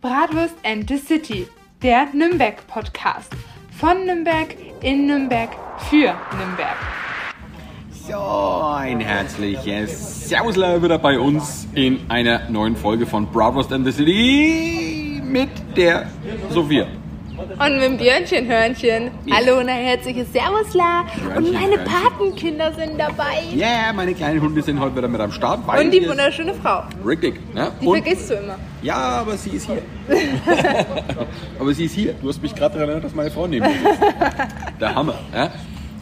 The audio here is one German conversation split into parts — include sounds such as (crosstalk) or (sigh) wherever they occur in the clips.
Bratwurst and the City, der Nürnberg-Podcast. Von Nürnberg, in Nürnberg, für Nürnberg. So, ein herzliches Servus wieder bei uns in einer neuen Folge von Bratwurst and the City mit der Sophia. Und mit dem Björnchen-Hörnchen. Hallo und ein herzliches Servusla. Und meine. Patenkinder sind dabei. Ja, yeah, meine kleinen Hunde sind heute wieder mit am Start. Und die wunderschöne Frau. Richtig. Ja, Die und, vergisst du immer. ja, aber sie ist hier. (laughs) aber sie ist hier. Du hast mich gerade daran erinnert, dass meine Frau neben mir ist. Der Hammer. Ja,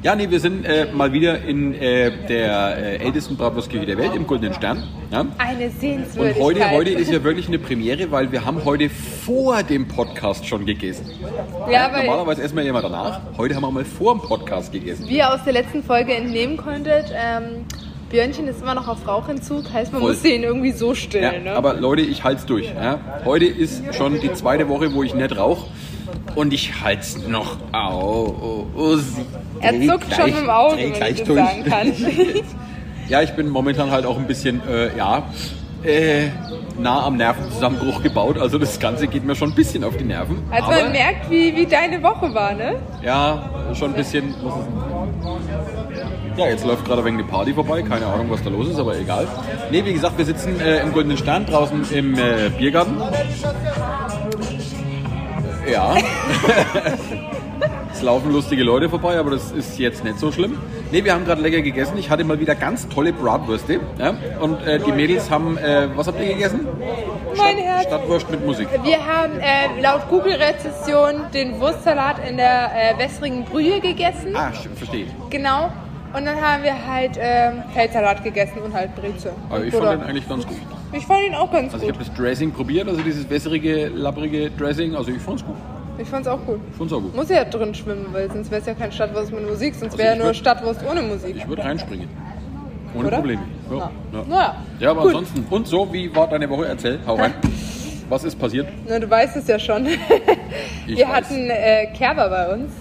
ja nee, wir sind äh, mal wieder in äh, der äh, ältesten Bratwurstkirche der Welt, im Goldenen Stern. Ja? Eine Und Sehenswürdigkeit. heute, heute ist ja wirklich eine Premiere, weil wir haben heute vor dem Podcast schon gegessen. ja, weil Normalerweise essen wir ja immer danach. Heute haben wir mal vor dem Podcast gegessen. wie ihr aus der letzten Folge entnehmen konntet, ähm, Björnchen ist immer noch auf Rauchentzug. Heißt, man Voll. muss den irgendwie so Ja, stillen. ne? aber Leute, ich halte es durch. Ja. Heute ist schon die zweite Woche, wo ich nicht rauche. Und ich halte es noch. Au, sie er zuckt gleich- schon im Auge, wenn gleich ich das durch. sagen kann. (laughs) Ja, ich bin momentan halt auch ein bisschen, äh, ja, äh, nah am Nervenzusammenbruch gebaut. Also das Ganze geht mir schon ein bisschen auf die Nerven. Also aber, man merkt, wie, wie deine Woche war, ne? Ja, schon ein bisschen. Ja, jetzt läuft gerade wenig eine Party vorbei. Keine Ahnung, was da los ist, aber egal. Ne, wie gesagt, wir sitzen äh, im Goldenen Stern draußen im äh, Biergarten. Ja. (laughs) es laufen lustige Leute vorbei, aber das ist jetzt nicht so schlimm. Ne, wir haben gerade lecker gegessen. Ich hatte mal wieder ganz tolle Bratwürste. Ja? Und äh, die Mädels haben, äh, was habt ihr gegessen? Mein Herz. Stadtwurst mit Musik. Wir haben äh, laut Google-Rezession den Wurstsalat in der äh, wässrigen Brühe gegessen. Ah, verstehe. Genau. Und dann haben wir halt ähm, Feldsalat gegessen und halt Breze. Aber ich Oder- fand den eigentlich ganz gut. ich fand ihn auch ganz Also ich gut. habe das Dressing probiert, also dieses wässrige, labbrige Dressing. Also ich fand's gut. Ich fand's auch gut. Ich fand's auch gut. Muss ja drin schwimmen, weil sonst wäre es ja kein Stadtwurst mit Musik, sonst Also wäre ja ich nur würd- Stadtwurst ohne Musik. Ich würde reinspringen. Ohne Oder? Probleme. Ja. Na. Ja. Ja, aber Gut. ansonsten. Und so, wie war deine Woche? Erzähl, hau rein. (laughs) Was ist passiert? Na, du weißt es ja schon. Ich wir weiß. hatten äh, Kerber bei uns.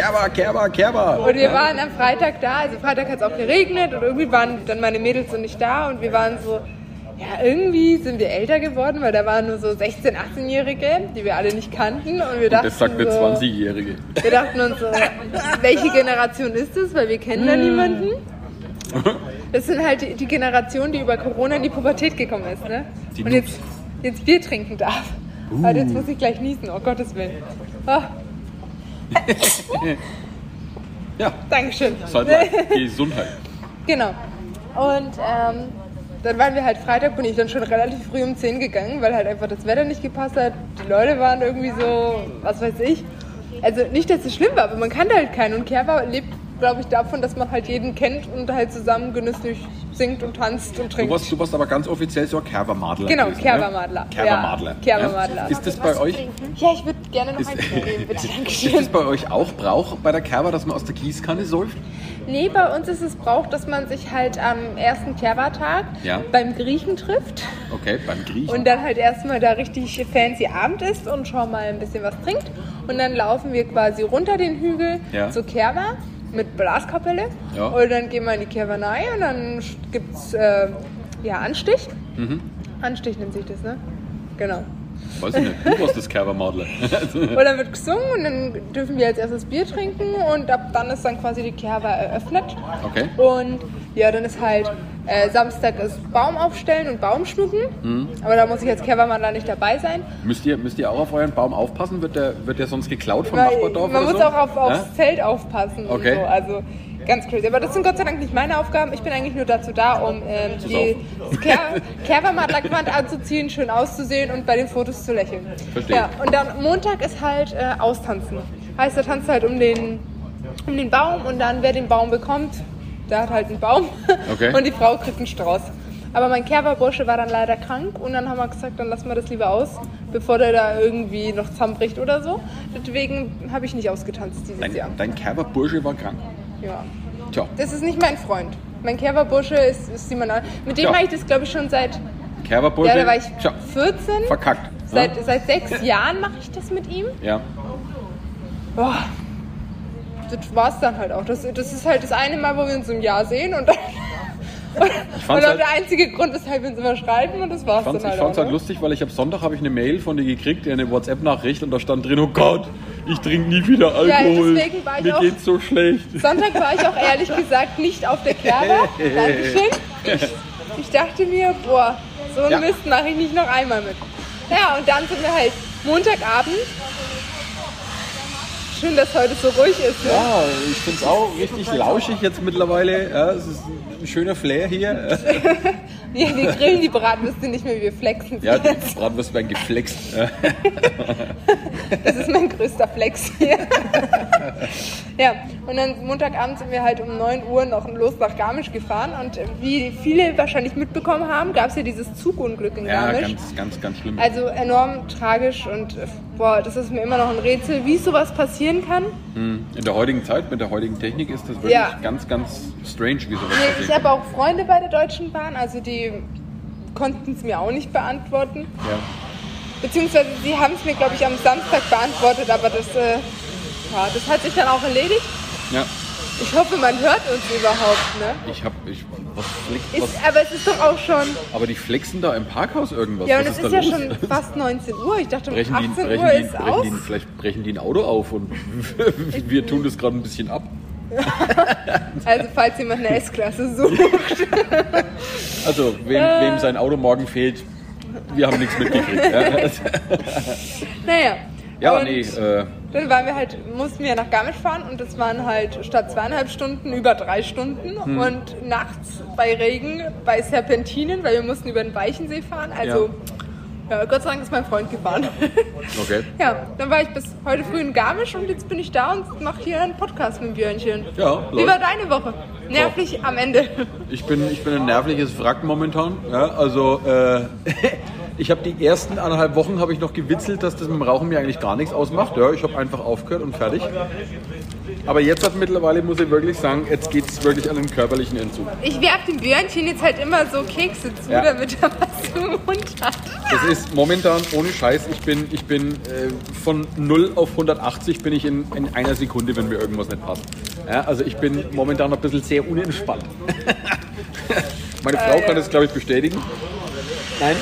Kerber, Kerber, Kerber. Und wir waren am Freitag da, also Freitag hat es auch geregnet und irgendwie waren dann meine Mädels so nicht da und wir waren so, ja, irgendwie sind wir älter geworden, weil da waren nur so 16-, 18-Jährige, die wir alle nicht kannten und wir dachten Das sagt eine so, 20-Jährige. wir dachten uns so, welche Generation ist das, weil wir kennen da niemanden. (laughs) Das sind halt die, die Generation, die über Corona in die Pubertät gekommen ist, ne? Die und jetzt, jetzt Bier trinken darf. Aber jetzt muss ich gleich niesen, oh Gottes Willen. Oh, Ja, Dankeschön. ist halt. (laughs) Gesundheit. Genau. Und ähm, dann waren wir halt Freitag, bin ich dann schon relativ früh um 10 gegangen, weil halt einfach das Wetter nicht gepasst hat. Die Leute waren irgendwie so, was weiß ich. Also nicht, dass es schlimm war, aber man kannte halt keinen. Und Kerber lebt, glaube ich, davon, dass man halt jeden kennt und halt zusammen genüsslich singt und tanzt und Du trinkt. warst, du warst aber ganz offiziell so ein Kerbermadler. Genau, gewesen, Kerbermadler. Ne? Kerbermadler. Ja, Kerbermadler. Ja. Ist das bei euch? Ja, ich würde gerne noch Ist- eins nehmen, bitte. (laughs) Ist das Dankeschön. bei euch auch Brauch bei der Kerber, dass man aus der Gießkanne säuft? Nee, bei uns ist es Brauch, dass man sich halt am ersten Kerbertag Ja. beim Griechen trifft. Okay, beim Griechen. Und dann halt erstmal da richtig fancy Abend ist und schon mal ein bisschen was trinkt. Und dann laufen wir quasi runter den Hügel Ja. zur Kerwa mit Blaskapelle. Ja. Und dann gehen wir in die Kerwanei und dann gibt es äh, ja, Anstich. Mhm. Anstich nennt sich das, ne? Genau. Weiß ich nicht, du warst das Kerbermadler. (laughs) Und dann wird gesungen und dann dürfen wir als erstes Bier trinken und ab dann ist dann quasi die Kerwa eröffnet. Okay. Und ja, dann ist halt äh, Samstag ist Baum aufstellen und Baum schmücken. Mhm. Aber da muss ich als Kerbermann nicht dabei sein. müsst, ihr, müsst ihr auch auf euren Baum aufpassen? Wird der, wird der sonst geklaut vom Weil Nachbardorf man muss so? auch auf, aufs Ja? Zelt aufpassen Okay. und so. Also ganz crazy. Aber das sind Gott sei Dank nicht meine Aufgaben. Ich bin eigentlich nur dazu da, um ähm, die saufen. Ker Kerbermadlerquand anzuziehen, schön auszusehen und bei den Fotos zu lächeln. Verstehe. Ja, und dann Montag ist halt äh, Austanzen. Heißt, da tanzt halt um den, um den Baum und dann wer den Baum bekommt, der hat halt einen Baum (laughs) Okay. und die Frau kriegt einen Strauß. Aber mein Kerberbursche war dann leider krank und dann haben wir gesagt, dann lassen wir das lieber aus, bevor der da irgendwie noch zusammenbricht oder so. Deswegen habe ich nicht ausgetanzt dieses Dein, Jahr. dein Kerberbursche war krank. Ja. Tja, Das ist nicht mein Freund. Mein Kerberbursche ist, ist Simon. Mit dem Ja. habe ich das, glaube ich, schon seit, Kerberbursche. ja, da war ich Tja, 14. verkackt. Seit, ne? seit sechs (laughs) Jahren mache ich das mit ihm. Ja. Boah. Das war's dann halt auch. Das, das ist halt das eine Mal, wo wir uns im Jahr sehen und dann, (laughs) Ich Und auch halt, der einzige Grund, weshalb wir uns immer schreiben und das war's dann ich halt fand's auch. halt ne? lustig, weil ich habe Sonntag habe ich eine Mail von dir gekriegt, eine WhatsApp-Nachricht und da stand drin, oh Gott, ich trinke nie wieder Alkohol. deswegen war ich Mir auch- geht's so schlecht. Sonntag war ich auch ehrlich gesagt nicht auf der Kerber. Dankeschön. Ich, ich dachte mir, boah, so einen Ja. Mist mache ich nicht noch einmal mit. Ja, und dann sind wir halt Montagabend. Schön, dass heute so ruhig ist. Ne? Ja, ich finde es auch richtig lauschig jetzt mittlerweile. Ja, es ist ein schöner Flair hier. (laughs) Wir, wir grillen die Bratwürste nicht mehr, wir flexen Ja, die jetzt. Bratwurst werden geflext. Ja. Das ist mein größter Flex hier. ja, und dann Montagabend sind wir halt um 9 Uhr noch los nach Garmisch gefahren. Und wie viele wahrscheinlich mitbekommen haben, gab es ja dieses Zugunglück in Ja, Garmisch. ganz, ganz, ganz schlimm. Also enorm tragisch und äh, boah, das ist mir immer noch ein Rätsel, wie sowas passieren kann. In der heutigen Zeit, mit der heutigen Technik ist das wirklich Ja. ganz, ganz strange, wie sowas Nee, ich passiert. habe auch Freunde bei der Deutschen Bahn, also die konnten es mir auch nicht beantworten. Ja. Beziehungsweise sie haben es mir, glaube ich, am Samstag beantwortet, aber das, äh, ja, das hat sich dann auch erledigt. ja, Ich hoffe, man hört uns überhaupt, ne? ich hab, ich, was Ist, was, aber es ist doch auch schon. aber die flexen da im Parkhaus irgendwas. Ja, und es ist ist ja los? schon (laughs) fast 19 Uhr. Ich dachte, um brechen 18 die, brechen Uhr die, ist brechen aus. die, vielleicht brechen die ein Auto auf und (laughs) wir tun das gerade ein bisschen ab. (laughs) Also, falls jemand eine S-Klasse sucht. (laughs) Also, wem, wem sein Auto morgen fehlt, wir haben nichts mitgekriegt. Ja, (laughs) Naja. ja und nee, äh, Dann waren wir halt, mussten wir nach Garmisch fahren und das waren halt statt zweieinhalb Stunden über drei Stunden Hm. und nachts bei Regen, bei Serpentinen, weil wir mussten über den Weichensee fahren. Also, ja. Gott sei Dank ist mein Freund gefahren. (laughs) okay. ja, dann war ich bis heute früh in Garmisch und jetzt bin ich da und mache hier einen Podcast mit Björnchen. Ja, Wie läuft. war deine Woche? Nervlich am Ende. Ich bin, ich bin ein nervliches Wrack momentan. Ja, also äh, (laughs) ich habe die ersten anderthalb Wochen habe ich noch gewitzelt, dass das mit dem Rauchen mir eigentlich gar nichts ausmacht. Ja, ich habe einfach aufgehört und fertig. Aber jetzt hat mittlerweile, muss ich wirklich sagen, jetzt geht es wirklich an den körperlichen Entzug. Ich werf dem Björnchen jetzt halt immer so Kekse zu, Ja. damit er was im Mund hat. Das ist momentan ohne Scheiß. Ich bin, ich bin äh, von 0 auf 180 bin ich in, in einer Sekunde, wenn mir irgendwas nicht passt. Ja, also ich bin momentan noch ein bisschen sehr unentspannt. (laughs) Meine Frau ja. kann das, glaube ich, bestätigen. Nein.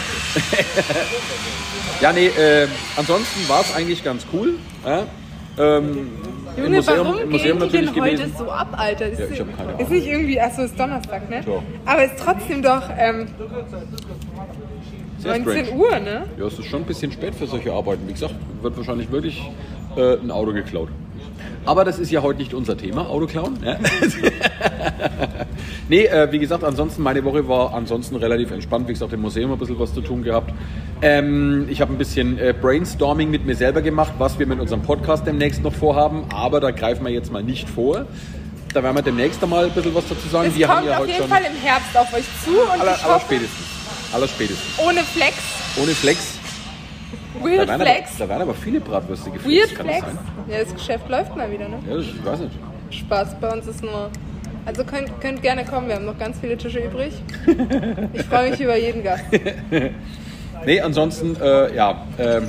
(laughs) ja, nee, äh, ansonsten war es eigentlich ganz cool. Ja? Ähm, im Junge, Museum, warum im Museum gehen die denn heute so ab, Alter? Ist, Ja, ich hab keine ist Ahnung. nicht irgendwie, achso, ist Donnerstag, ne? Ja. Aber ist trotzdem doch ähm, Sehr 19 strange. Uhr, ne? Ja, es ist schon ein bisschen spät für solche Arbeiten. Wie gesagt, wird wahrscheinlich wirklich äh, ein Auto geklaut. Aber das ist ja heute nicht unser Thema, Auto klauen. Ja? (laughs) nee, äh, wie gesagt, ansonsten, meine Woche war ansonsten relativ entspannt. Wie gesagt, im Museum ein bisschen was zu tun gehabt. Ähm, ich habe ein bisschen äh, Brainstorming mit mir selber gemacht, was wir mit unserem Podcast demnächst noch vorhaben. Aber da greifen wir jetzt mal nicht vor. Da werden wir demnächst einmal ein bisschen was dazu sagen. Es wir kommt haben ja auf heute jeden schon Fall im Herbst auf euch zu und aller, ich aller hoffe, spätestens. Aller spätestens. ohne Flex, Ohne Flex. Da Weird werden, Flex, aber, da werden aber viele Bratwürste geflext. Weird kann Flex. das sein? Ja, das Geschäft läuft mal wieder, ne? Ja, das, ich weiß nicht. Spaß, bei uns ist nur... Also könnt, könnt gerne kommen, wir haben noch ganz viele Tische übrig. Ich freue mich über jeden Gast. (laughs) Nee, ansonsten, äh, ja, ähm,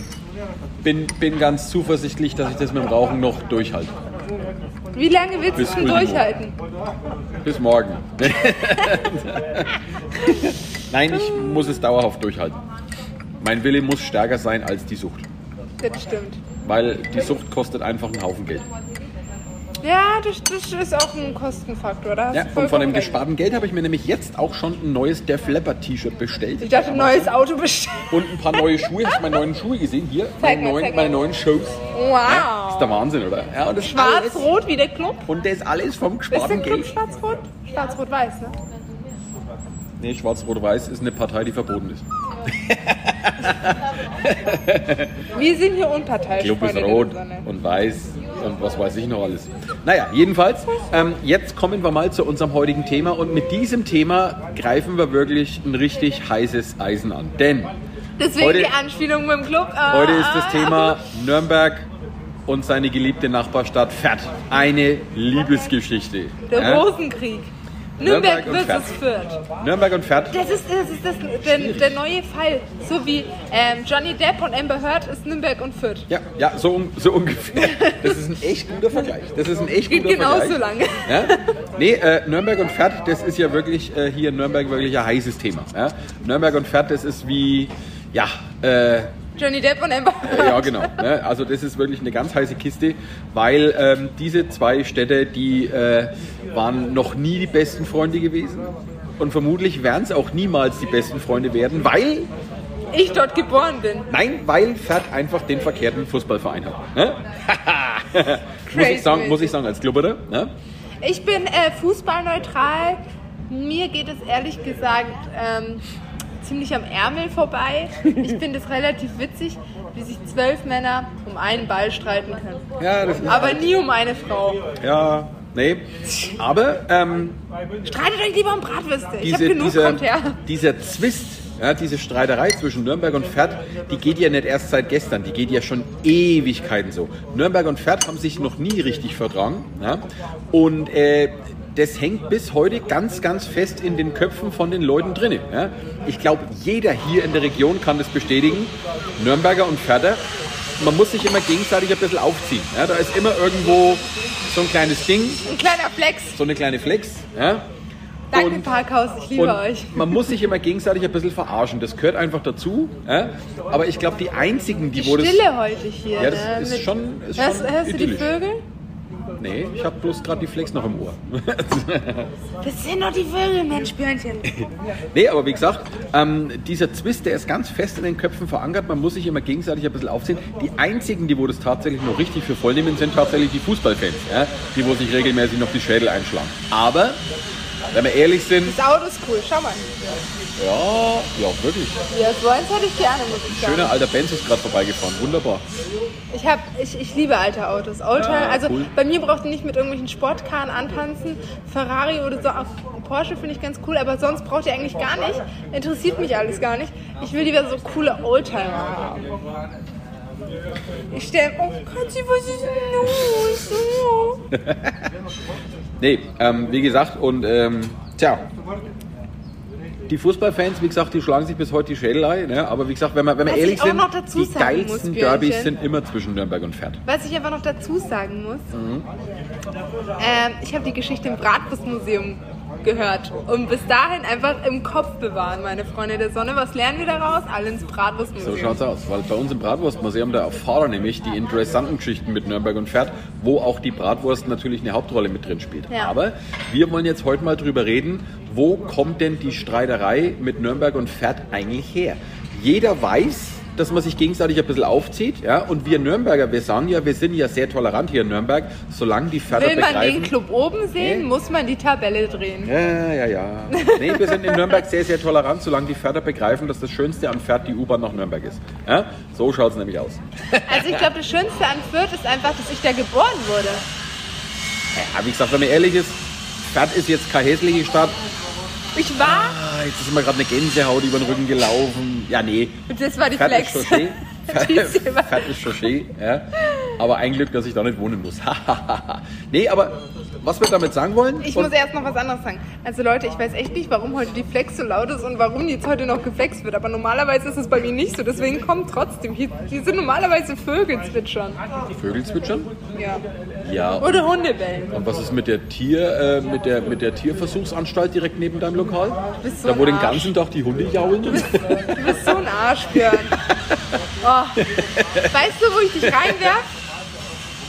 bin, bin ganz zuversichtlich, dass ich das mit dem Rauchen noch durchhalte. Wie lange willst du Bis es denn durchhalten? Bis morgen. (laughs) Nein, ich muss es dauerhaft durchhalten. Mein Wille muss stärker sein als die Sucht. Das stimmt. Weil die Sucht kostet einfach einen Haufen Geld. Ja, das, das ist auch ein Kostenfaktor. Da hast Ja, und von dem recht. gesparten Geld habe ich mir nämlich jetzt auch schon ein neues Def Leppard T-Shirt bestellt. Ich dachte, ein neues Auto bestellen. Und ein paar neue Schuhe. Hast du meine neuen Schuhe gesehen? Hier, meine mal, neuen, meine neuen Shows. Ja, ist der Wow. Wahnsinn, oder? Ja, und das alles- Schwarz-Rot wie der Club. Und das alles vom Ist der gesparten Club Geld. schwarz-rot? Schwarz-rot-weiß, ne? Nee, Schwarz-Rot-Weiß ist eine Partei, die verboten ist. Wir sind hier unparteiisch. Club ist rot und weiß und was weiß ich noch alles. Naja, jedenfalls, ähm, jetzt kommen wir mal zu unserem heutigen Thema und mit diesem Thema greifen wir wirklich ein richtig heißes Eisen an. Denn Deswegen Heute- die Anspielung mit dem Club. Ah. heute ist das Thema Nürnberg und seine geliebte Nachbarstadt Fett. Eine Liebesgeschichte. Der? Rosenkrieg. Nürnberg, und versus Fürth. Fürth. Nürnberg und Fürth. Das ist, das ist das, der, der neue Fall. So wie ähm, Johnny Depp und Amber Heard ist Nürnberg und Fürth. Ja, ja so, so ungefähr. Das ist ein echt guter Vergleich. Das ist ein echt Geht guter genauso Vergleich. lange. Ja? Nee, äh, Nürnberg und Pferd, das ist ja wirklich äh, hier in Nürnberg wirklich ein heißes Thema. Ja? Nürnberg und Pferd, das ist wie, ja, äh, Johnny Depp und Amber Heard. ja genau. Ne? Also das ist wirklich eine ganz heiße Kiste, weil ähm, diese zwei Städte, die äh, waren noch nie die besten Freunde gewesen. Und vermutlich werden es auch niemals die besten Freunde werden, weil Ich dort geboren bin. Nein, weil Pferd einfach den verkehrten Fußballverein hat. Ne? (laughs) muss, ich sagen, muss ich sagen, als Klubberer. Ne? Ich bin äh, fußballneutral. Mir geht es ehrlich gesagt ähm, ziemlich am Ärmel vorbei. Ich finde es relativ witzig, wie sich zwölf Männer um einen Ball streiten können. Ja, das ist Aber nie um eine Frau. Ja, nee. Aber ähm, Streitet euch lieber um Bratwürste. Ich habe diese, genug, dieser, kommt her. dieser Zwist, ja, diese Streiterei zwischen Nürnberg und Pferd, die geht ja nicht erst seit gestern, die geht ja schon Ewigkeiten so. Nürnberg und Pferd haben sich noch nie richtig vertragen. Ja? Und äh, das hängt bis heute ganz, ganz fest in den Köpfen von den Leuten drin. Ja? Ich glaube, jeder hier in der Region kann das bestätigen. Nürnberger und Pferder, man muss sich immer gegenseitig ein bisschen aufziehen. Ja? Da ist immer irgendwo so ein kleines Ding, Ein kleiner Flex. so eine kleine Flex. Ja? Danke, Und- Parkhaus. Ich liebe euch. man muss sich immer gegenseitig ein bisschen verarschen. Das gehört einfach dazu. Ja? Aber ich glaube, die einzigen, die, Die wo das. Stille heute hier. Ja, das ne? ist Mit- schon- ist hörst, schon hörst du die. Vögel? Nee, ich habe bloß gerade die Flex noch im Ohr. (laughs) Das sind doch die Vögel, Mensch, Björnchen. (laughs) nee, aber wie gesagt, ähm, dieser Zwist, der ist ganz fest in den Köpfen verankert. Man muss sich immer gegenseitig ein bisschen aufziehen. Die einzigen, die wo das tatsächlich noch richtig für voll nehmen, sind tatsächlich die Fußballfans. Ja? Die, wo sich regelmäßig noch die Schädel einschlagen. Aber, wenn wir ehrlich sind, Das Auto ist cool, schau mal. Ja, ja, wirklich. Ja, so eins hätte ich gerne, muss ich sagen. Schöner alter Benz ist gerade vorbeigefahren. Wunderbar. Ich, hab, ich, ich liebe alte Autos. Oldtimer, Ja, also cool. bei mir braucht ihr nicht mit irgendwelchen Sportkarren antanzen. Ferrari oder so. Auch Porsche finde ich ganz cool, aber sonst braucht ihr eigentlich gar nicht. Interessiert mich alles gar nicht. Ich will lieber so coole Oldtimer haben. Ich stelle, oh Gott, was ist denn los? Nee, ähm, wie gesagt, und ähm, tja. Die Fußballfans, wie gesagt, die schlagen sich bis heute die Schädel ein. Ne? Aber wie gesagt, wenn wir, wenn Was ehrlich sind, die geilsten muss. Derbys sind immer zwischen Nürnberg und Pferd. Was ich aber noch dazu sagen muss, Mhm. ähm, ich habe die Geschichte im Bratwurstmuseum gehört und bis dahin einfach im Kopf bewahren, meine Freunde der Sonne. Was lernen wir daraus? Alle ins So Bratwurstmuseum. schaut's aus. Weil bei uns im Bratwurstmuseum, da erfahren nämlich die interessanten Geschichten mit Nürnberg und Pferd, wo auch die Bratwurst natürlich eine Hauptrolle mit drin spielt. Ja. Aber wir wollen jetzt heute mal drüber reden, wo kommt denn die Streiterei mit Nürnberg und Pferd eigentlich her? Jeder weiß, dass man sich gegenseitig ein bisschen aufzieht. Ja? Und wir Nürnberger, wir sagen ja, wir sind ja sehr tolerant hier in Nürnberg, solange die Pferde Will man begreifen. den Club oben sehen, Nee. muss man die Tabelle drehen. Ja, ja, ja. Nee, wir sind in Nürnberg sehr, sehr tolerant, solange die Pferde begreifen, dass das Schönste an Pferd die U-Bahn nach Nürnberg ist. Ja? So schaut es nämlich aus. Also ich glaube, das Schönste an Fürth ist einfach, dass ich da geboren wurde. Ja, wie gesagt, wenn man ehrlich ist, Pferd ist jetzt keine hässliche Stadt. Ich war, Ah, jetzt ist mir gerade eine Gänsehaut über den Rücken gelaufen. Ja, nee. das war die Flex. Schon schön, ja. Aber ein Glück, dass ich da nicht wohnen muss. (laughs) nee, aber was wir damit sagen wollen? Ich muss erst noch was anderes sagen. Also Leute, ich weiß echt nicht, warum heute die Flex so laut ist und warum jetzt heute noch geflext wird. Aber normalerweise ist es bei mir nicht so. Deswegen kommt trotzdem. Hier, hier sind normalerweise Vögel zwitschern. Vögel zwitschern? Ja. Ja. Oder Hunde bellen. Und was ist mit der Tier, äh, mit der, mit der Tierversuchsanstalt direkt neben deinem Lokal? bist so da wo den ganzen Tag die Hunde jaulen? Du bist so ein Arsch, Björn. (laughs) Oh. Weißt du, wo ich dich reinwerf?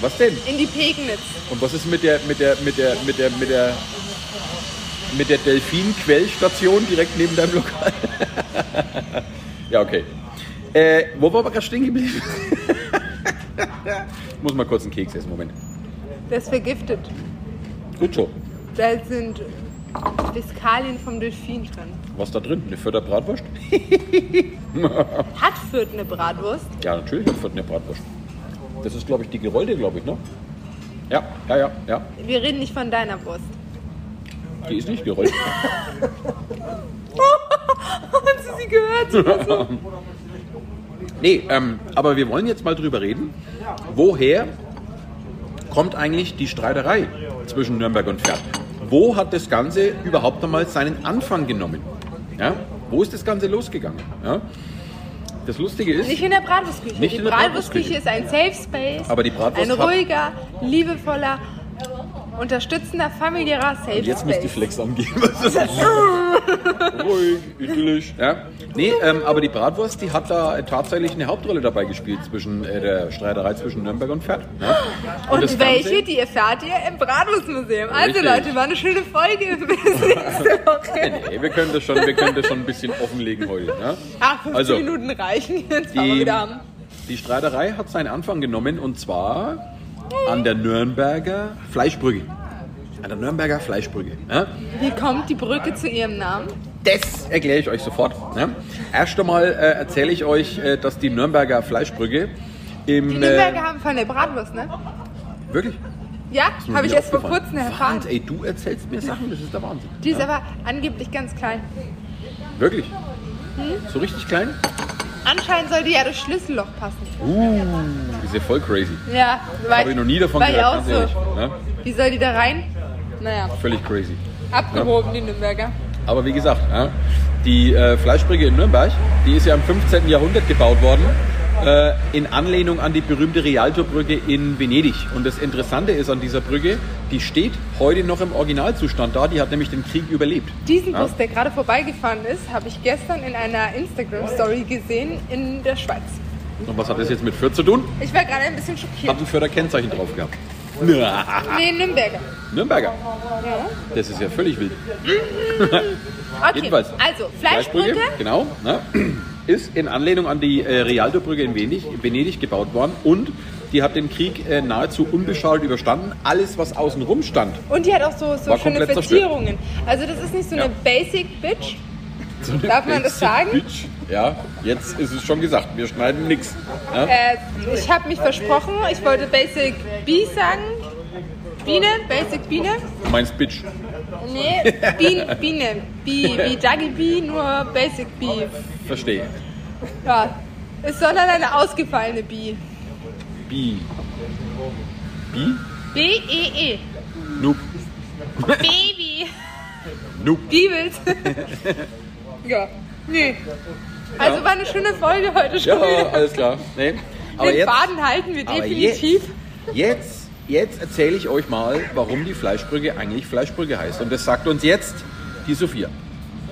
Was denn? In die Pegnitz. Und was ist mit der, mit der, mit der, mit der, mit der, mit der Delfin-Quellstation direkt neben deinem Lokal? (laughs) ja, okay. Äh, wo war wir gerade stehen geblieben? ich muss mal kurz einen Keks essen, Moment. Der ist vergiftet. Gut so. Da sind Fiskalien vom Delfin drin. Was da drin? Eine Vierter Bratwurst? (laughs) (laughs) Hat Fürth eine Bratwurst? Ja, natürlich hat Vierter eine Bratwurst. Das ist, glaube ich, die gerollte, glaube ich, ne? Ja, ja, ja, ja. Wir reden nicht von deiner Wurst. Die ist nicht gerollt. (laughs) Hast du sie gehört? Nee, ähm, aber wir wollen jetzt mal drüber reden, woher kommt eigentlich die Streiterei zwischen Nürnberg und Pferd? Wo hat das Ganze überhaupt einmal seinen Anfang genommen? Ja? Wo ist das Ganze losgegangen? Ja? Das Lustige ist, Nicht in der Bratwurstküche. Nicht die Bratwurstküche ist ein Safe Space. Aber die Bratwurst Ein ruhiger, liebevoller, unterstützender, familiärer Safe Und jetzt muss die. Flex angeben. (laughs) (laughs) Ruhig, idyllisch. Ja? Nee, ähm, aber die Bratwurst, die hat da tatsächlich eine Hauptrolle dabei gespielt zwischen äh, der Streiterei zwischen Nürnberg und Pferd. Ja? Und, das welche, die erfahrt ihr im Bratwurstmuseum. Also Richtig. Leute, war eine schöne Folge. (laughs) Bis nächste Woche. Nee, wir können das schon, wir können das schon ein bisschen offenlegen heute. Ja? Ach, 15 Also, Minuten reichen. Jetzt wir Die, wieder haben. die Streiterei hat seinen Anfang genommen und zwar an der Nürnberger Fleischbrücke. An der Nürnberger Fleischbrücke. Ja? Wie kommt die Brücke zu ihrem Namen? Das erkläre ich euch sofort. Ja? Erst einmal äh, erzähle ich euch, äh, dass die Nürnberger Fleischbrücke im. Die Nürnberger haben von der Bratwurst, ne? Äh, wirklich? Ja, habe ich erst vor kurzem erfahren. Wahnsinn, ey, du erzählst mir Sachen, das ist der Wahnsinn. Die ist aber angeblich ganz klein. Wirklich? Hm? So richtig klein? Anscheinend soll die ja durch Schlüsselloch passen. Uh, ist ja voll crazy. Ja, weil Habe ich noch nie davon gehört, auch ganz so. ehrlich. Ja? Wie soll die da rein? Naja, Völlig crazy. abgehoben, die Nürnberger. Aber wie gesagt, ja, die äh, Fleischbrücke in Nürnberg, die ist ja im 15. Jahrhundert gebaut worden, äh, in Anlehnung an die berühmte Rialto-Brücke in Venedig. Und das Interessante ist an dieser Brücke, die steht heute noch im Originalzustand da, die hat nämlich den Krieg überlebt. Diesen Ja. Bus, der gerade vorbeigefahren ist, habe ich gestern in einer Instagram-Story gesehen in der Schweiz. Und was hat das jetzt mit Fürth zu tun? Ich war gerade ein bisschen schockiert. Hat ein Fürther Kennzeichen drauf gehabt. (laughs) Nee, Nürnberger. Nürnberger. Ja. Das ist ja völlig wild. (laughs) Okay, Jedenfalls. also Fleischbrücke. genau, ne, ist in Anlehnung an die äh, Rialto-Brücke in Venedig, Venedig gebaut worden und die hat den Krieg äh, nahezu unbeschadet überstanden. Alles, was außenrum stand, Und die hat auch so, so schöne. Verzierungen. Also das ist nicht so Ja. eine Basic Bitch. (laughs) so eine Darf man das sagen? Bitch. Ja, jetzt ist es schon gesagt, wir schneiden nichts. Ja? Äh, ich habe mich versprochen, ich wollte Basic Bee sagen. Biene, Basic Biene. Du meinst Bitch. Nee, Biene, Biene. Bee, wie Dagi Bee, nur Basic Bee. Verstehe. Ja, ist sondern eine ausgefallene Bee. Bi. Bi? B-E-E. Noob. Baby. Noob. Bibels. ja, nee. Also war eine schöne Folge heute schon Ja, alles klar. Nee. Aber Den jetzt, Faden halten wir definitiv. Jetzt, jetzt, jetzt erzähle ich euch mal, warum die Fleischbrücke eigentlich Fleischbrücke heißt. Und das sagt uns jetzt die Sophia.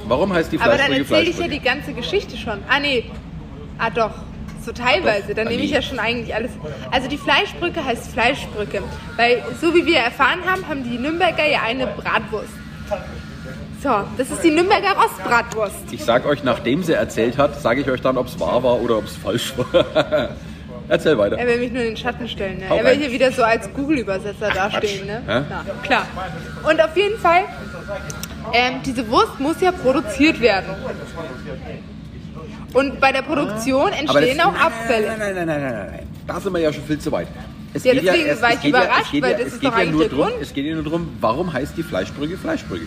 Warum heißt die Aber dann erzähle ich ja die ganze Geschichte schon. Ah, nee. Ah, doch. So teilweise. Dann Ah, nehme ich ja schon eigentlich alles. Also die Fleischbrücke heißt Fleischbrücke. Weil, so wie wir erfahren haben, haben die Nürnberger ja eine Bratwurst. So, das ist die Nürnberger Rostbratwurst. Ich sage euch, nachdem sie erzählt hat, sage ich euch dann, ob es wahr war oder ob es falsch war. (laughs) Erzähl weiter. Er will mich nur in den Schatten stellen. Ne? Er will hier wieder so als Google-Übersetzer dastehen. Ne? Ja, klar. Und auf jeden Fall, ähm, diese Wurst muss ja produziert werden. Und bei der Produktion entstehen auch Abfälle. Nein, nein, nein, nein, nein, nein, nein. Da sind wir ja schon viel zu weit. Es Ja, geht deswegen es- war ich ja- überrascht, geht weil ja, das ist doch ja eigentlich nur drum. Es geht ja nur darum, warum heißt die Fleischbrücke Fleischbrücke?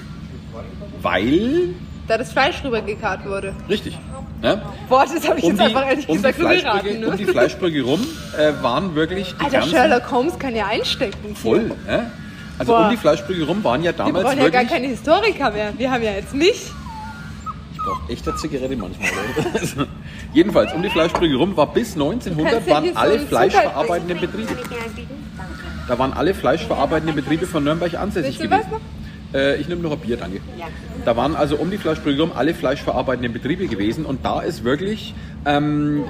Weil, Da das Fleisch rübergekarrt wurde. richtig, ne? Boah, das habe ich um jetzt die, einfach ehrlich um gesagt nur geraten. um die Ne? Fleischbrücke rum äh, waren wirklich die Alter, ganzen... Sherlock Holmes kann ja einstecken. Voll, ne? Also Boah. um die Fleischbrücke rum waren ja Wir damals brauchen ja gar keine Historiker mehr. Wir haben ja jetzt mich. Ich brauche echte Zigarette manchmal. (laughs) Also, Jedenfalls, um die Fleischbrücke rum war bis Du 1900 kannst ja waren so alle einen fleischverarbeitenden Betriebe. Da waren alle fleischverarbeitenden Betriebe von Nürnberg ansässig Willst du was gewesen. Äh, ich nehme noch ein Bier, danke. Da waren also um die Fleischbrücke rum alle fleischverarbeitenden Betriebe gewesen und da ist wirklich ähm,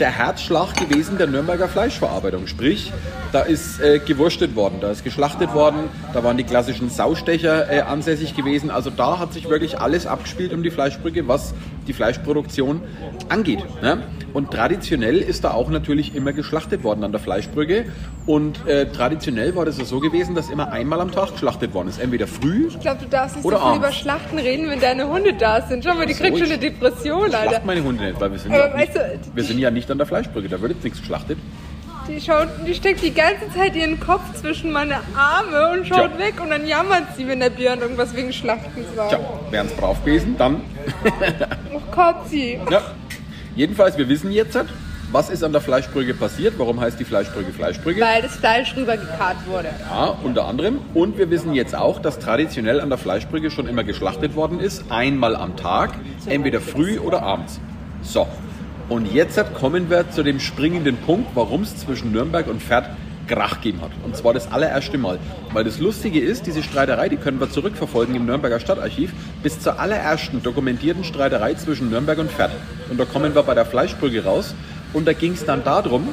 der Herzschlag gewesen der Nürnberger Fleischverarbeitung. Sprich, da ist äh, gewurstet worden, da ist geschlachtet worden, da waren die klassischen Saustecher äh, ansässig gewesen. Also da hat sich wirklich alles abgespielt um die Fleischbrücke, was die Fleischproduktion angeht. Ne? Und traditionell ist da auch natürlich immer geschlachtet worden an der Fleischbrücke. Und äh, traditionell war das ja so gewesen, dass immer einmal am Tag geschlachtet worden ist. Entweder früh, Ich glaube, du darfst nicht so viel abends. über Schlachten reden, wenn deine Hunde da sind. Schau mal, die so, kriegt schon eine Depression, schlacht Alter. meine Hunde nicht, weil wir sind, ja, nicht, du, wir sind ja nicht an der Fleischbrücke, da wird jetzt nichts geschlachtet. Die, schaut, die steckt die ganze Zeit ihren Kopf zwischen meine Arme und schaut Tja. weg und dann jammert sie, wenn der Björn irgendwas wegen Schlachten sagt. Tja, wären es brav gewesen, dann. Gott, sie. Ja. Jedenfalls, wir wissen jetzt, Was ist an der Fleischbrügge passiert? Warum heißt die Fleischbrügge Fleischbrügge? Weil das Fleisch rübergekarrt wurde. Ja, unter anderem. Und wir wissen jetzt auch, dass traditionell an der Fleischbrücke schon immer geschlachtet worden ist. Einmal am Tag, entweder früh oder abends. So. Und jetzt kommen wir zu dem springenden Punkt, warum es zwischen Nürnberg und Pferd Krach gegeben hat. Und zwar das allererste Mal. Weil das Lustige ist, diese Streiterei, die können wir zurückverfolgen im Nürnberger Stadtarchiv, bis zur allerersten dokumentierten Streiterei zwischen Nürnberg und Pferd. Und da kommen wir bei der Fleischbrücke raus. Und da ging es dann darum,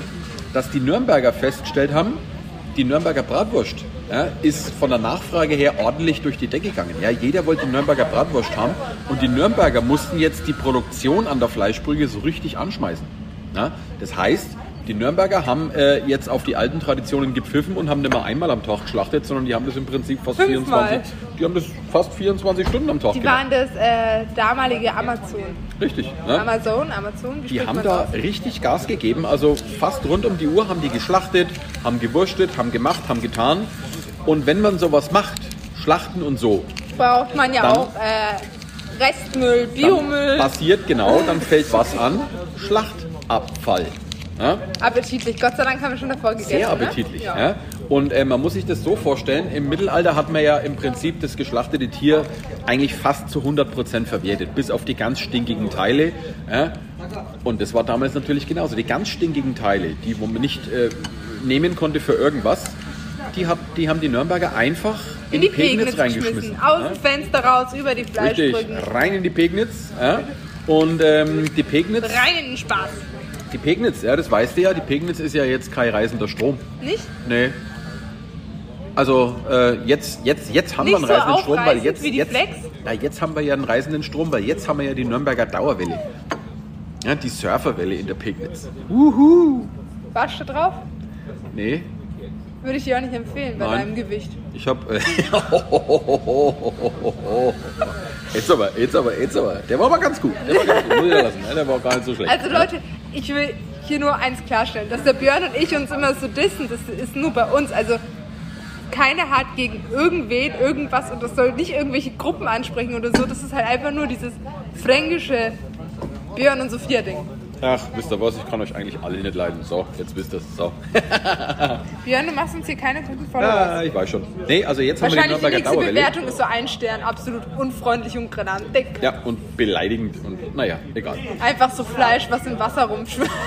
dass die Nürnberger festgestellt haben, die Nürnberger Bratwurst ja, ist von der Nachfrage her ordentlich durch die Decke gegangen. Ja, jeder wollte die Nürnberger Bratwurst haben und die Nürnberger mussten jetzt die Produktion an der Fleischbrügge so richtig anschmeißen. Ja, das heißt, die Nürnberger haben äh, jetzt auf die alten Traditionen gepfiffen und haben nicht mehr einmal am Tag geschlachtet, sondern die haben das im Prinzip fast Fünfmal. 24, die haben das fast 24 Stunden am Tag Die gemacht. waren das äh, damalige Amazon. Richtig. Ne? Amazon, Amazon, wie Die spricht haben man da aus? richtig Gas gegeben, also fast rund um die Uhr haben die geschlachtet, haben gewurstet, haben gemacht, haben getan. Und wenn man sowas macht, Schlachten und so, Braucht man ja Dann- auch äh, Restmüll, dann Biomüll. passiert genau, dann fällt was an, Schlachtabfall. Ja? Appetitlich. Gott sei Dank haben wir schon davor gegessen. Sehr appetitlich. Ne? Ja. Ja. Und äh, man muss sich das so vorstellen, im Mittelalter hat man ja im Prinzip das geschlachtete Tier eigentlich fast zu 100% verwertet, bis auf die ganz stinkigen Teile. Und das war damals natürlich genauso. Die ganz stinkigen Teile, die man nicht äh, nehmen konnte für irgendwas, die, hat, die haben die Nürnberger einfach In die Pegnitz geschmissen. Aus Ja. dem Fenster raus, über die Richtig, Fleischbrücken. rein in die Pegnitz. Und ähm, die Pegnitz, Rein in den Spaß. Die Pegnitz, ja, das weißt du ja, die Pegnitz ist ja jetzt kein reisender Strom. Nicht? Nee. Also äh, jetzt, jetzt, jetzt haben wir Nicht einen so reisenden Strom, weil jetzt, jetzt, Flex? na, jetzt haben wir ja einen reisenden Strom, weil jetzt haben wir ja die Nürnberger Dauerwelle. Ja, die Surferwelle in der Pegnitz. Warst du drauf? Nee, Würde ich dir auch nicht empfehlen bei Nein. deinem Gewicht. ich hab. Äh, (laughs) jetzt aber, jetzt aber, jetzt aber. Der war aber ganz gut. Der war ganz gut. Ja, Der war gar nicht so schlecht. Also Leute, ich will hier nur eins klarstellen, dass der Björn und ich uns immer so dissen, das ist nur bei uns. Also keiner hat gegen irgendwen irgendwas und das soll nicht irgendwelche Gruppen ansprechen oder so. Das ist halt einfach nur dieses fränkische Björn und Sophia Ding. Ach, wisst ihr was, ich kann euch eigentlich alle nicht leiden. So, jetzt wisst ihr es. So. (laughs) Björn, du machst uns hier keine guten Followers. Ja, ich weiß schon. Nee, also jetzt haben wir die Wahrscheinlich die Nürnberger nächste Dauerwelle. Bewertung ist so ein Stern, absolut unfreundlich und granatig. Ja, und beleidigend und naja, egal. Einfach so Fleisch, was im Wasser rumschwimmt. (laughs)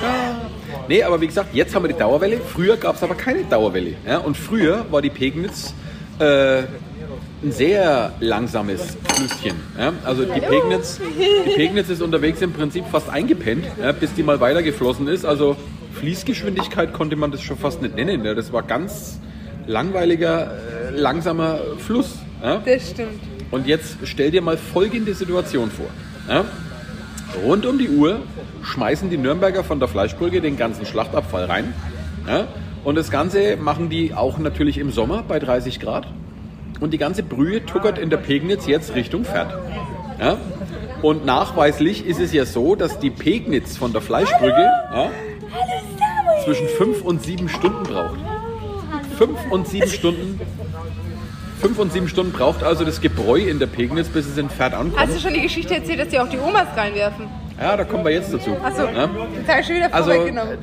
Nee, aber wie gesagt, jetzt haben wir die Dauerwelle. Früher gab es aber keine Dauerwelle. Ja? Und früher war die Pegnitz äh, ein sehr langsames Flüsschen. Ja? Also die Pegnitz, die Pegnitz ist unterwegs im Prinzip fast eingepennt, ja? bis die mal weitergeflossen ist. Also Fließgeschwindigkeit konnte man das schon fast nicht nennen. Ja? Das war ganz langweiliger, äh, langsamer Fluss. Das stimmt. Und jetzt stell dir mal folgende Situation vor. Rund um die Uhr schmeißen die Nürnberger von der Fleischbrücke den ganzen Schlachtabfall rein. Und das Ganze machen die auch natürlich im Sommer bei 30 Grad. Und die ganze Brühe tuckert in der Pegnitz jetzt Richtung Pferd. Ja? Und nachweislich ist es ja so, dass die Pegnitz von der Fleischbrücke ja, zwischen 5 und 7 Stunden braucht. 5 und 7 Stunden. 5 und 7 Stunden braucht also das Gebräu in der Pegnitz, bis es in Pferd Hast du ankommt. schon die Geschichte erzählt, dass die auch die Omas reinwerfen? Ja, da kommen wir jetzt dazu. Achso, Ja? jetzt habe ich schon wieder Also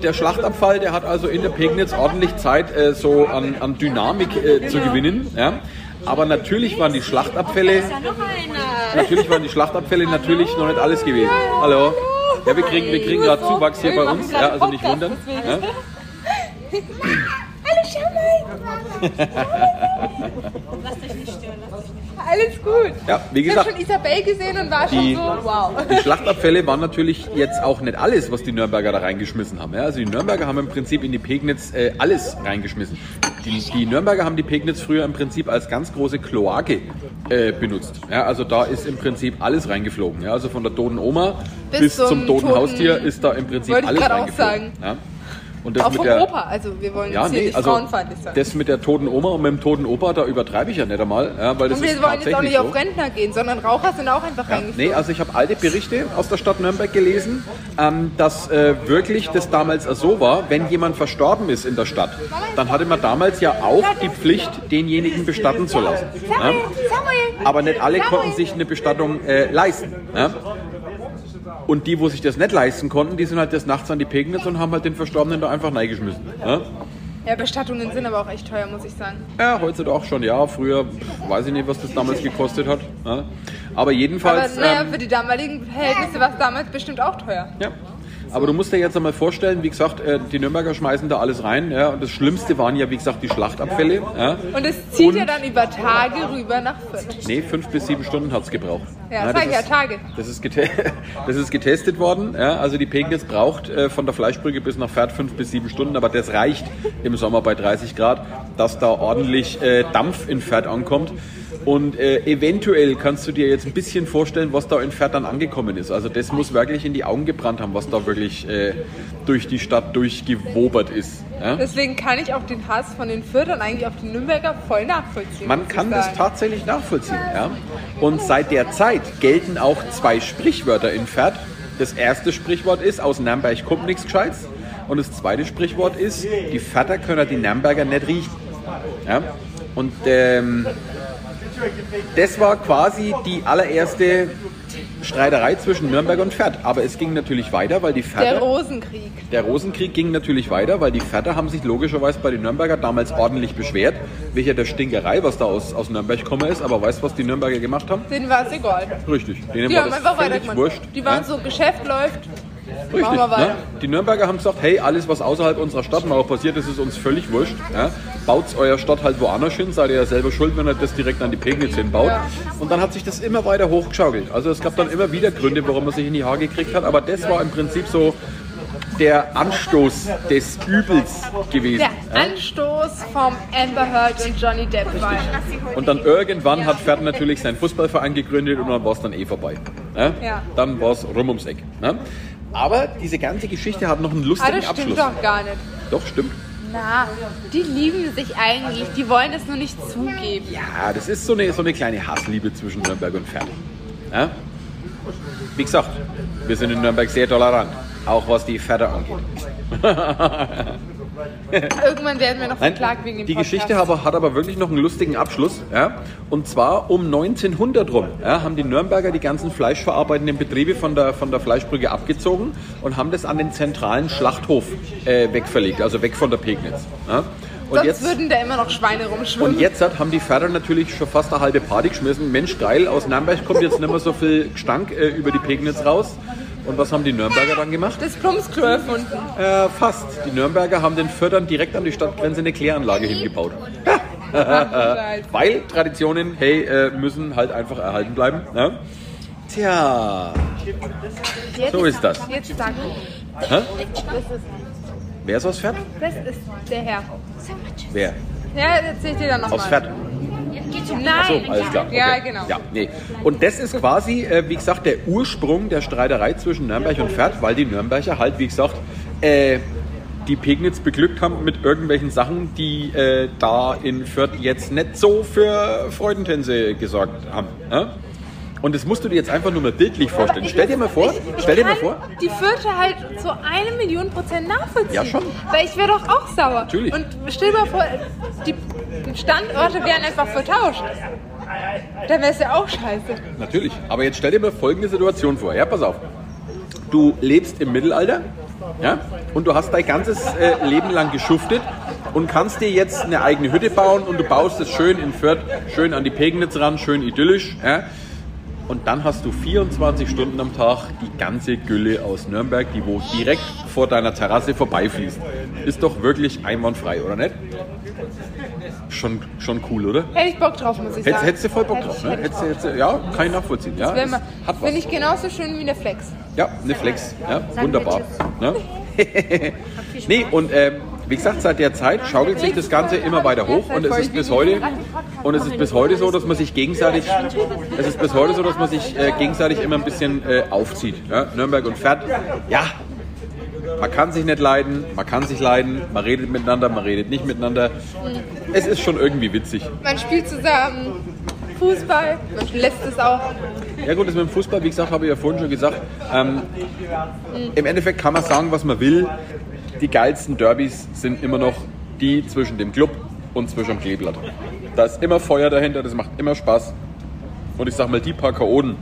der Schlachtabfall, der hat also in der Pegnitz ordentlich Zeit, äh, so an, an Dynamik äh, zu Genau. gewinnen. Ja? Aber natürlich waren die Schlachtabfälle, natürlich waren die Schlachtabfälle natürlich noch nicht alles gewesen. Hallo. Ja, wir kriegen, wir kriegen gerade Zuwachs hier bei uns, ja, also nicht wundern. Ja? Alles gut. Ja, wie Ich habe gesagt, schon Isabel gesehen und war schon Die- so, wow. Die Schlachtabfälle waren natürlich jetzt auch nicht alles, was die Nürnberger da reingeschmissen haben. Ja, also die Nürnberger haben im Prinzip in die Pegnitz äh, alles reingeschmissen. Die, die Nürnberger haben die Pegnitz früher im Prinzip als ganz große Kloake äh, benutzt. Ja, also da ist im Prinzip alles reingeflogen. Ja, also von der toten Oma bis, Bis zum, zum toten Haustier ist da im Prinzip alles reingeflogen. Ja. Und das Auch mit vom der, Opa, also wir wollen ja, jetzt hier nee, nicht also frauenfeindlich sein. das mit der toten Oma und mit dem toten Opa, da übertreibe ich ja nicht einmal, ja, weil das und wir wollen jetzt auch nicht so. auf Rentner gehen, sondern Raucher sind auch einfach Ja, reingeflogen. nee, also ich habe alte Berichte aus der Stadt Nürnberg gelesen, ähm, dass äh, wirklich das damals so war, wenn jemand verstorben ist in der Stadt, dann hatte man damals ja auch die Pflicht, denjenigen bestatten zu lassen. Samuel! Aber nicht alle Samuel! konnten sich eine Bestattung äh, leisten. Und die, wo sich das nicht leisten konnten, die sind halt des Nachts an die Pegnitz und haben halt den Verstorbenen da einfach reingeschmissen. Ja? Ja, Bestattungen sind aber auch echt teuer, muss ich sagen. Ja, heutzutage auch schon, ja. Früher weiß ich nicht, was das damals gekostet hat. Ja. Aber Aber jedenfalls. naja, ähm, für die damaligen Verhältnisse war es damals bestimmt auch teuer. ja. Aber du musst dir jetzt einmal vorstellen, wie gesagt, äh, die Nürnberger schmeißen da alles rein. Ja, und das Schlimmste waren ja, wie gesagt, die Schlachtabfälle. Ja. Und es zieht ja Und- dann über Tage rüber nach Fürth. Nee, fünf bis sieben Stunden hat es gebraucht. Ja, ja, ist- Tage. Das ist, (laughs) das ist getestet worden. Ja, also die Pegnitz braucht äh, von der Fleischbrücke bis nach Pferd fünf bis sieben Stunden, aber das reicht im Sommer bei 30 Grad, dass da ordentlich äh, Dampf in Pferd ankommt. Und äh, eventuell kannst du dir jetzt ein bisschen vorstellen, was da in Pferd dann angekommen ist. Also das muss wirklich in die Augen gebrannt haben, was da wirklich äh, durch die Stadt durchgewobert ist. Ja? Deswegen kann ich auch den Hass von den Fürthern eigentlich auf die Nürnberger voll nachvollziehen. Man kann das tatsächlich nachvollziehen. Ja? Und seit der Zeit gelten auch zwei Sprichwörter in Pferd. Das erste Sprichwort ist, aus Nürnberg kommt nichts Gescheites. Und das zweite Sprichwort ist, die Pferde können die Nürnberger nicht riechen. Ja? Und ähm, das war quasi die allererste Streiterei zwischen Nürnberg und Pferd. Aber es ging natürlich weiter, weil die Der Pferde... Rosenkrieg. Der Rosenkrieg ging natürlich weiter, weil die Pferde haben sich logischerweise bei den Nürnberger damals ordentlich beschwert, welcher der Stinkerei, was da aus, aus Nürnberg gekommen ist. Aber weißt du, was die Nürnberger gemacht haben? Denen war es egal. Richtig. Denen Die war haben das einfach weitergemacht. wurscht. Die waren ja? so, Geschäft läuft, Richtig, ne? Die Nürnberger haben gesagt, hey, alles was außerhalb unserer Stadtmauer passiert, das ist uns völlig wurscht. Ja? Baut euer Stadt halt woanders hin, seid ihr ja selber schuld, wenn ihr das direkt an die Pegnitz hinbaut. Ja. Und dann hat sich das immer weiter hochgeschaukelt. Also es gab dann immer wieder Gründe, warum man sich in die Haare gekriegt hat, aber das war im Prinzip so der Anstoß des Übels gewesen. Der Anstoß vom Amber Heard und Johnny Depp. Und dann irgendwann hat Pferd natürlich seinen Fußballverein gegründet und dann war es dann eh vorbei. Ja. Dann war es rum ums Eck. Ne? Aber diese ganze Geschichte hat noch einen lustigen das stimmt Abschluss. doch gar nicht. Doch, stimmt. Na, die lieben sich eigentlich, die wollen es nur nicht zugeben. Ja, das ist so eine, so eine kleine Hassliebe zwischen Nürnberg und Pferd. Ja? Wie gesagt, wir sind in Nürnberg sehr tolerant, auch was die Pferde angeht. (laughs) Irgendwann werden wir noch Nein, verklagt wegen dem die Podcast. Geschichte aber, hat aber wirklich noch einen lustigen Abschluss. Ja? Und zwar um 1900 rum ja, haben die Nürnberger die ganzen fleischverarbeitenden Betriebe von der, von der Fleischbrücke abgezogen und haben das an den zentralen Schlachthof äh, wegverlegt, also weg von der Pegnitz. Ja? Und Sonst jetzt, würden da immer noch Schweine rumschwimmen. und jetzt hat, haben die Pferde natürlich schon fast eine halbe Party geschmissen. Mensch, geil, aus Nürnberg kommt jetzt nicht mehr so viel Gestank äh, über die Pegnitz raus. Und was haben die Nürnberger dann gemacht? das Plumpsklo erfunden. Äh, fast. Die Nürnberger haben den Fördern direkt an die Stadtgrenze eine Kläranlage hingebaut. Scheiße. (laughs) Weil Traditionen, hey, äh, müssen halt einfach erhalten bleiben. Ne? Tja, so ist das. Jetzt sag Hä? Wer ist aus Pferd? das ist der Herr. Wer? Ja, erzähl ich dir dann nochmal. Aus Pferd. Nein. So, alles klar. Ja, okay. genau. Ja, nee. Und das ist quasi, äh, wie gesagt, der Ursprung der Streiterei zwischen Nürnberg und Pferd, weil die Nürnberger halt, wie gesagt, äh, die Pegnitz beglückt haben mit irgendwelchen Sachen, die äh, da in Fürth jetzt nicht so für Freudentänze gesorgt haben. Ja? Und das musst du dir jetzt einfach nur mal bildlich vorstellen. Ich Stell dir mal vor, ich, ich stell dir kann mal vor, die Fürther halt zu eine Million Prozent nachvollziehen. Ja, schon. Weil ich wäre doch auch sauer. Natürlich. Und stell dir mal vor, die Standorte wären einfach vertauscht. Dann wäre es ja auch scheiße. Natürlich. Aber jetzt stell dir mal folgende Situation vor. Ja, pass auf. Du lebst im Mittelalter ja, und du hast dein ganzes äh, Leben lang geschuftet und kannst dir jetzt eine eigene Hütte bauen und du baust es schön in Fürth, schön an die Pegnitz ran, schön idyllisch. Ja. Und dann hast du 24 Stunden am Tag die ganze Gülle aus Nürnberg, die wo direkt vor deiner Terrasse vorbeifließt. Ist doch wirklich einwandfrei, oder nicht? Schon, schon cool, oder? Hätte ich Bock drauf, muss ich sagen. hättest du voll Bock Hätte drauf, ne? hätte Hättest, du- ja, kann ich nachvollziehen. Ja. Finde ich genauso schön wie eine Flex. Ja, eine Flex. Ja, wunderbar. Ne? (laughs) (laughs) nee, und ähm, wie gesagt, seit der Zeit schaukelt sich das Ganze immer weiter hoch und es ist bis heute und es ist bis heute so, dass man sich gegenseitig es ist bis heute so, dass man sich äh, gegenseitig immer ein bisschen äh, aufzieht. Ja? Nürnberg und Pferd. Ja, man kann sich nicht leiden, man kann sich leiden, man redet miteinander, man redet nicht miteinander. Es ist schon irgendwie witzig. Man spielt zusammen Fußball, man lässt es auch. Ja gut, das mit dem Fußball, wie gesagt, habe ich ja vorhin schon gesagt. Ähm, Im Endeffekt kann man sagen, was man will. Die geilsten Derbys sind immer noch die zwischen dem Club und zwischen dem Kleeblatt. Da ist immer Feuer dahinter, das macht immer Spaß. Und ich sag mal, die paar Chaoten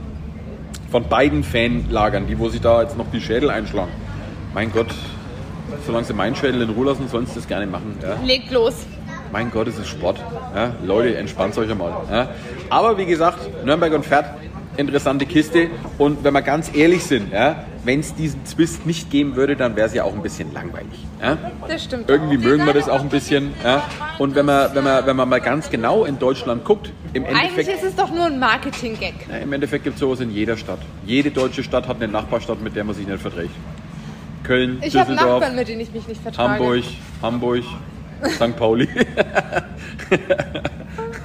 von beiden Fanlagern, die wo sich da jetzt noch die Schädel einschlagen. Mein Gott, solange sie meinen Schädel in Ruhe lassen, sollen sie das gerne machen. Ja. Legt los. Mein Gott, es ist Sport. Ja. Leute, entspannt euch einmal. Ja. Aber wie gesagt, Nürnberg und Pferd, interessante Kiste. Und wenn wir ganz ehrlich sind, ja, wenn es diesen Twist nicht geben würde, dann wäre es ja auch ein bisschen langweilig. Ja. Das stimmt. Irgendwie mögen wir das auch ein bisschen. Ja. Und wenn man, wenn, man, wenn man mal ganz genau in Deutschland guckt, im Eigentlich Endeffekt, ist es doch nur ein Marketing-Gag. im Endeffekt gibt es sowas in jeder Stadt. Jede deutsche Stadt hat eine Nachbarstadt, mit der man sich nicht verträgt. Köln, Ich habe Düsseldorf, Nachbarn, mit denen ich mich nicht vertrage. Hamburg, Hamburg, St. Pauli, (laughs)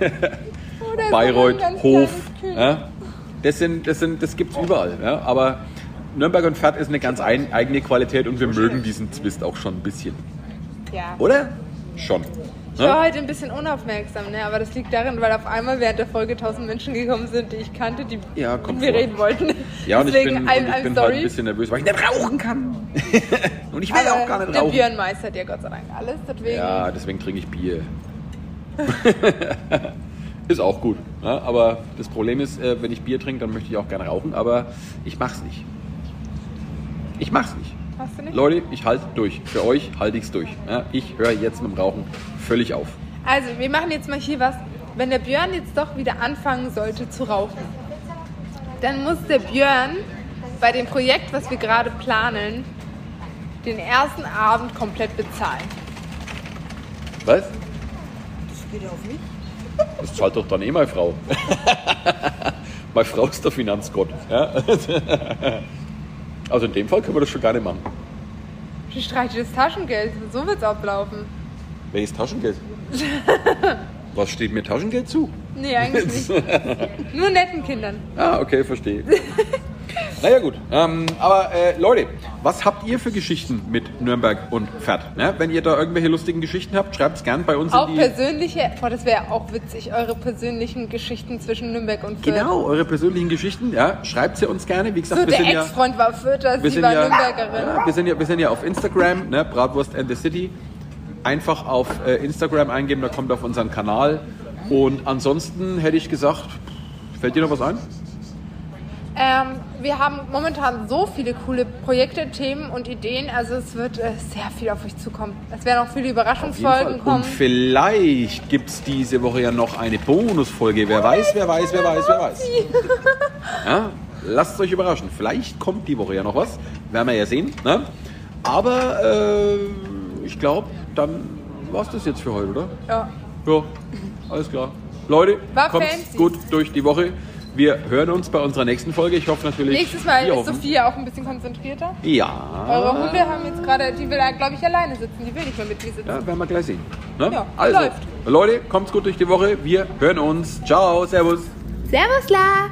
(laughs) Bayreuth, Hof. Ja. Das, sind, das, sind, das gibt es überall. Ja. Aber Nürnberg und Pferd ist eine ganz ein, eigene Qualität und wir mögen diesen Twist auch schon ein bisschen. Ja. Oder? Schon. Ich war Ja? heute ein bisschen unaufmerksam, ne? aber das liegt daran, weil auf einmal während der Folge tausend Menschen gekommen sind, die ich kannte, die Ja, mit mir vor. reden wollten. Ja, und ich Deswegen, bin, I'm, und ich I'm bin sorry. halt ein bisschen nervös, weil ich nicht rauchen kann. (laughs) und ich will aber auch gar nicht der rauchen. Björn meistert ja Gott sei Dank alles, deswegen. Ja, deswegen trinke ich Bier. (laughs) ist auch gut. Ja, aber das Problem ist, äh, wenn ich Bier trinke, dann möchte ich auch gerne rauchen, aber ich mach's nicht. Ich mach's nicht. Hast du nicht? Leute, ich halte durch. Für euch halte ich's durch. Ja, ich höre jetzt mit dem Rauchen völlig auf. Also, wir machen jetzt mal hier was. Wenn der Björn jetzt doch wieder anfangen sollte zu rauchen, dann muss der Björn bei dem Projekt, was wir gerade planen, den ersten Abend komplett bezahlen. Was? Das geht ja auf mich. Das zahlt doch dann eh meine Frau. (laughs) meine Frau ist der Finanzgott. Ja? (laughs) Also in dem Fall können wir das schon gar nicht machen. Die streicht das Taschengeld. So wird's ablaufen. Welches Taschengeld? (laughs) Was steht mir Taschengeld zu? Nee, eigentlich nicht. (laughs) Nur netten Kindern. Ah, okay, verstehe. (laughs) naja, gut. Ähm, aber äh, Leute, was habt ihr für Geschichten mit Nürnberg und Pferd? Ja, wenn ihr da irgendwelche lustigen Geschichten habt, schreibt es gern bei uns Auch in die. persönliche, boah, das wäre auch witzig, eure persönlichen Geschichten zwischen Nürnberg und Fürth. Genau, eure persönlichen Geschichten, ja, schreibt sie uns gerne. Wie gesagt, So, wir der sind ja. Ex-Freund war Fürther, sie sind, war ja, Nürnbergerin. ja, wir, sind ja, wir sind ja auf Instagram, ne, Bratwurst and the City. Einfach auf äh, Instagram eingeben, da kommt auf unseren Kanal. Und ansonsten hätte ich gesagt, fällt dir noch was ein? Ähm, wir haben momentan so viele coole Projekte, Themen und Ideen. Also es wird äh, sehr viel auf euch zukommen. Es werden auch viele Überraschungsfolgen Und kommen. vielleicht gibt es diese Woche ja noch eine Bonusfolge. Wer weiß, wer weiß, wer weiß, wer weiß. (laughs) Ja, lasst euch überraschen. Vielleicht kommt die Woche ja noch was. Werden wir ja sehen. Ne? Aber äh, ich glaube, dann war es das jetzt für heute, oder? Ja. Ja, alles klar. Leute, War kommt fancy. gut durch die Woche. Wir hören uns bei unserer nächsten Folge. Ich hoffe natürlich. Nächstes Mal ist hoffen- Sophia auch ein bisschen konzentrierter. Ja. Eure Hunde haben jetzt gerade, die will, glaube ich, alleine sitzen. Die will nicht mehr mit mir sitzen. Ja, werden wir gleich sehen. Ne? Ja, also, läuft. Leute, kommt's gut durch die Woche. Wir hören uns. Ciao, Servus. Servus, La!